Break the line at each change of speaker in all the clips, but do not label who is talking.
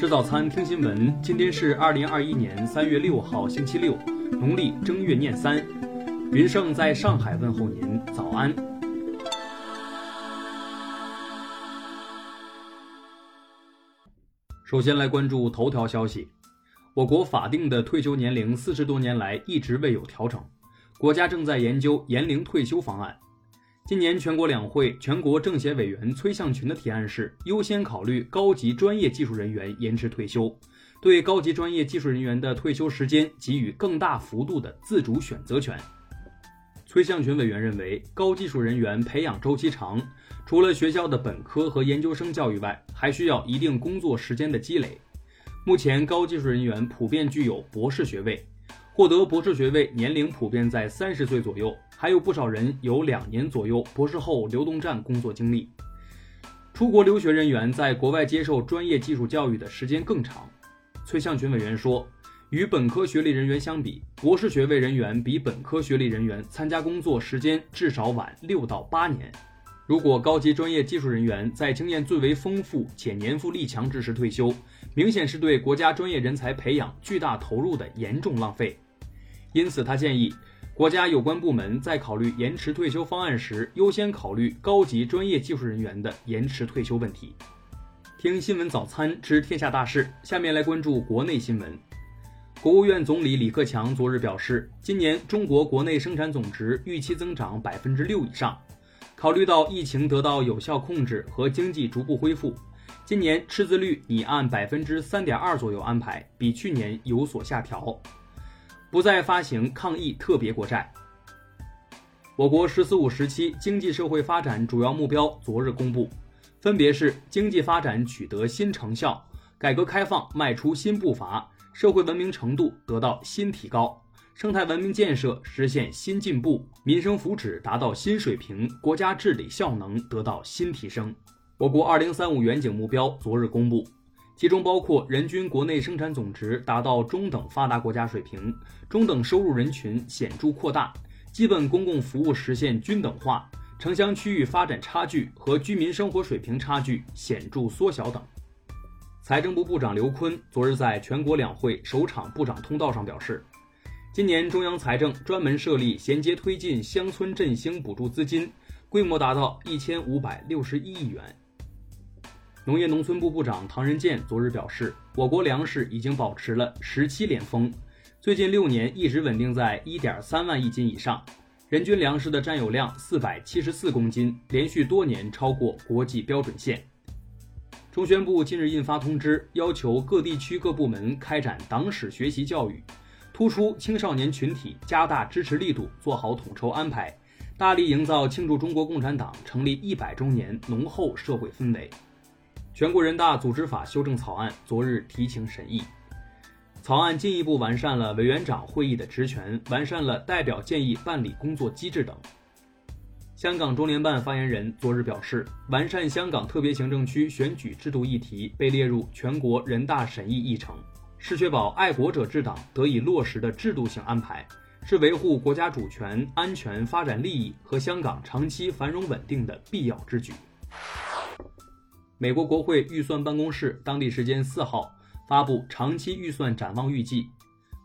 吃早餐，听新闻。今天是二零二一年三月六号，星期六，农历正月廿三。云盛在上海问候您，早安。首先来关注头条消息：我国法定的退休年龄四十多年来一直未有调整，国家正在研究延龄退休方案。今年全国两会全国政协委员崔向群的提案是优先考虑高级专业技术人员延迟退休，对高级专业技术人员的退休时间给予更大幅度的自主选择权。崔向群委员认为，高技术人员培养周期长，除了学校的本科和研究生教育外，还需要一定工作时间的积累。目前，高技术人员普遍具有博士学位。获得博士学位年龄普遍在三十岁左右，还有不少人有两年左右博士后流动站工作经历。出国留学人员在国外接受专业技术教育的时间更长。崔向群委员说，与本科学历人员相比，博士学位人员比本科学历人员参加工作时间至少晚六到八年。如果高级专业技术人员在经验最为丰富且年富力强之时退休，明显是对国家专业人才培养巨大投入的严重浪费。因此，他建议国家有关部门在考虑延迟退休方案时，优先考虑高级专业技术人员的延迟退休问题。听新闻早餐知天下大事，下面来关注国内新闻。国务院总理李克强昨日表示，今年中国国内生产总值预期增长百分之六以上。考虑到疫情得到有效控制和经济逐步恢复，今年赤字率拟按百分之三点二左右安排，比去年有所下调。不再发行抗疫特别国债。我国“十四五”时期经济社会发展主要目标昨日公布，分别是经济发展取得新成效，改革开放迈出新步伐，社会文明程度得到新提高，生态文明建设实现新进步，民生福祉达到新水平，国家治理效能得到新提升。我国“二零三五”远景目标昨日公布。其中包括人均国内生产总值达到中等发达国家水平，中等收入人群显著扩大，基本公共服务实现均等化，城乡区域发展差距和居民生活水平差距显著缩小等。财政部部长刘昆昨日在全国两会首场部长通道上表示，今年中央财政专门设立衔接推进乡村振兴补助资金，规模达到一千五百六十一亿元。农业农村部部长唐仁健昨日表示，我国粮食已经保持了十七连丰，最近六年一直稳定在一点三万亿斤以上，人均粮食的占有量四百七十四公斤，连续多年超过国际标准线。中宣部近日印发通知，要求各地区各部门开展党史学习教育，突出青少年群体加大支持力度，做好统筹安排，大力营造庆祝中国共产党成立一百周年浓厚社会氛围。全国人大组织法修正草案昨日提请审议，草案进一步完善了委员长会议的职权，完善了代表建议办理工作机制等。香港中联办发言人昨日表示，完善香港特别行政区选举制度议题被列入全国人大审议议程，是确保爱国者治党得以落实的制度性安排，是维护国家主权、安全、发展利益和香港长期繁荣稳定的必要之举。美国国会预算办公室当地时间四号发布长期预算展望预计，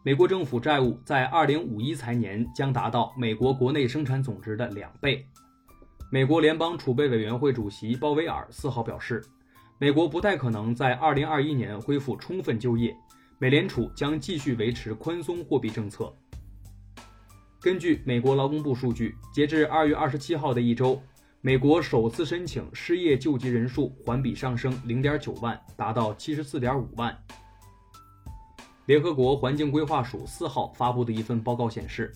美国政府债务在二零五一财年将达到美国国内生产总值的两倍。美国联邦储备委员会主席鲍威尔四号表示，美国不太可能在二零二一年恢复充分就业，美联储将继续维持宽松货币政策。根据美国劳工部数据，截至二月二十七号的一周。美国首次申请失业救济人数环比上升零点九万，达到七十四点五万。联合国环境规划署四号发布的一份报告显示，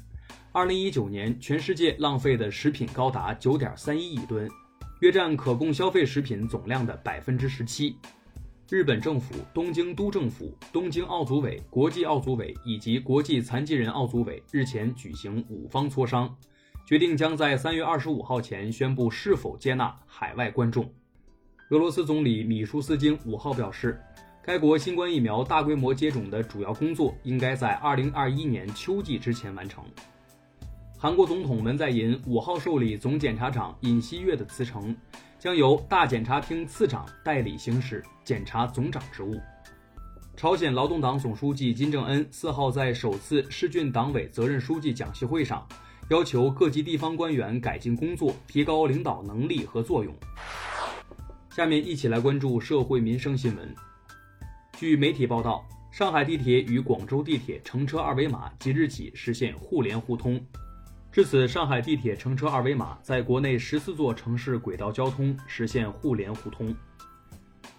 二零一九年全世界浪费的食品高达九点三一亿吨，约占可供消费食品总量的百分之十七。日本政府、东京都政府、东京奥组委、国际奥组委以及国际残疾人奥组委日前举行五方磋商。决定将在三月二十五号前宣布是否接纳海外观众。俄罗斯总理米舒斯京五号表示，该国新冠疫苗大规模接种的主要工作应该在二零二一年秋季之前完成。韩国总统文在寅五号受理总检察长尹锡悦的辞呈，将由大检察厅次长代理行使检察总长职务。朝鲜劳动党总书记金正恩四号在首次市郡党委责任书记讲习会上，要求各级地方官员改进工作，提高领导能力和作用。下面一起来关注社会民生新闻。据媒体报道，上海地铁与广州地铁乘车二维码即日起实现互联互通。至此，上海地铁乘车二维码在国内十四座城市轨道交通实现互联互通。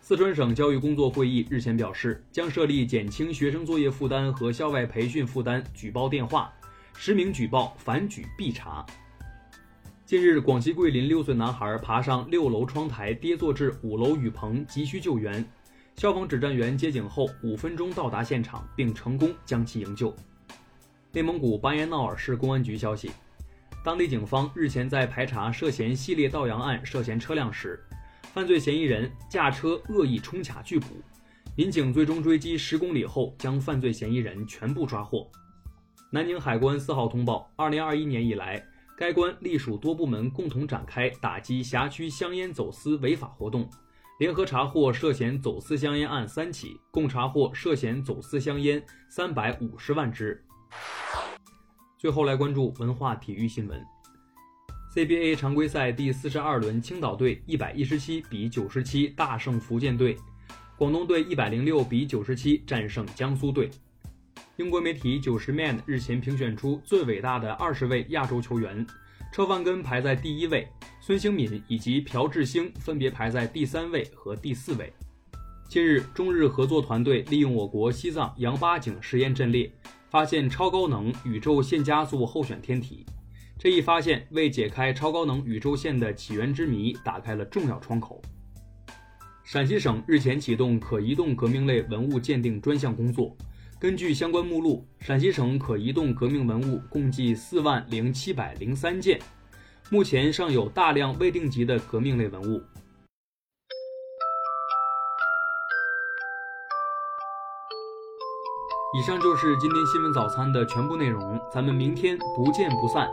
四川省教育工作会议日前表示，将设立减轻学生作业负担和校外培训负担举报电话，实名举报，反举必查。近日，广西桂林六岁男孩爬上六楼窗台，跌坐至五楼雨棚，急需救援。消防指战员接警后，五分钟到达现场，并成功将其营救。内蒙古巴彦淖尔市公安局消息，当地警方日前在排查涉嫌系列盗羊案涉嫌车辆时，犯罪嫌疑人驾车恶意冲卡拒捕，民警最终追击十公里后，将犯罪嫌疑人全部抓获。南宁海关四号通报，二零二一年以来，该关隶属多部门共同展开打击辖区香烟走私违法活动，联合查获涉嫌走私香烟案三起，共查获涉嫌走私香烟三百五十万支。最后来关注文化体育新闻。CBA 常规赛第四十二轮，青岛队一百一十七比九十七大胜福建队，广东队一百零六比九十七战胜江苏队。英国媒体九十 Man 日前评选出最伟大的二十位亚洲球员，车范根排在第一位，孙兴敏以及朴智星分别排在第三位和第四位。近日，中日合作团队利用我国西藏羊八井实验阵列。发现超高能宇宙线加速候选天体，这一发现为解开超高能宇宙线的起源之谜打开了重要窗口。陕西省日前启动可移动革命类文物鉴定专项工作，根据相关目录，陕西省可移动革命文物共计四万零七百零三件，目前尚有大量未定级的革命类文物。以上就是今天新闻早餐的全部内容，咱们明天不见不散。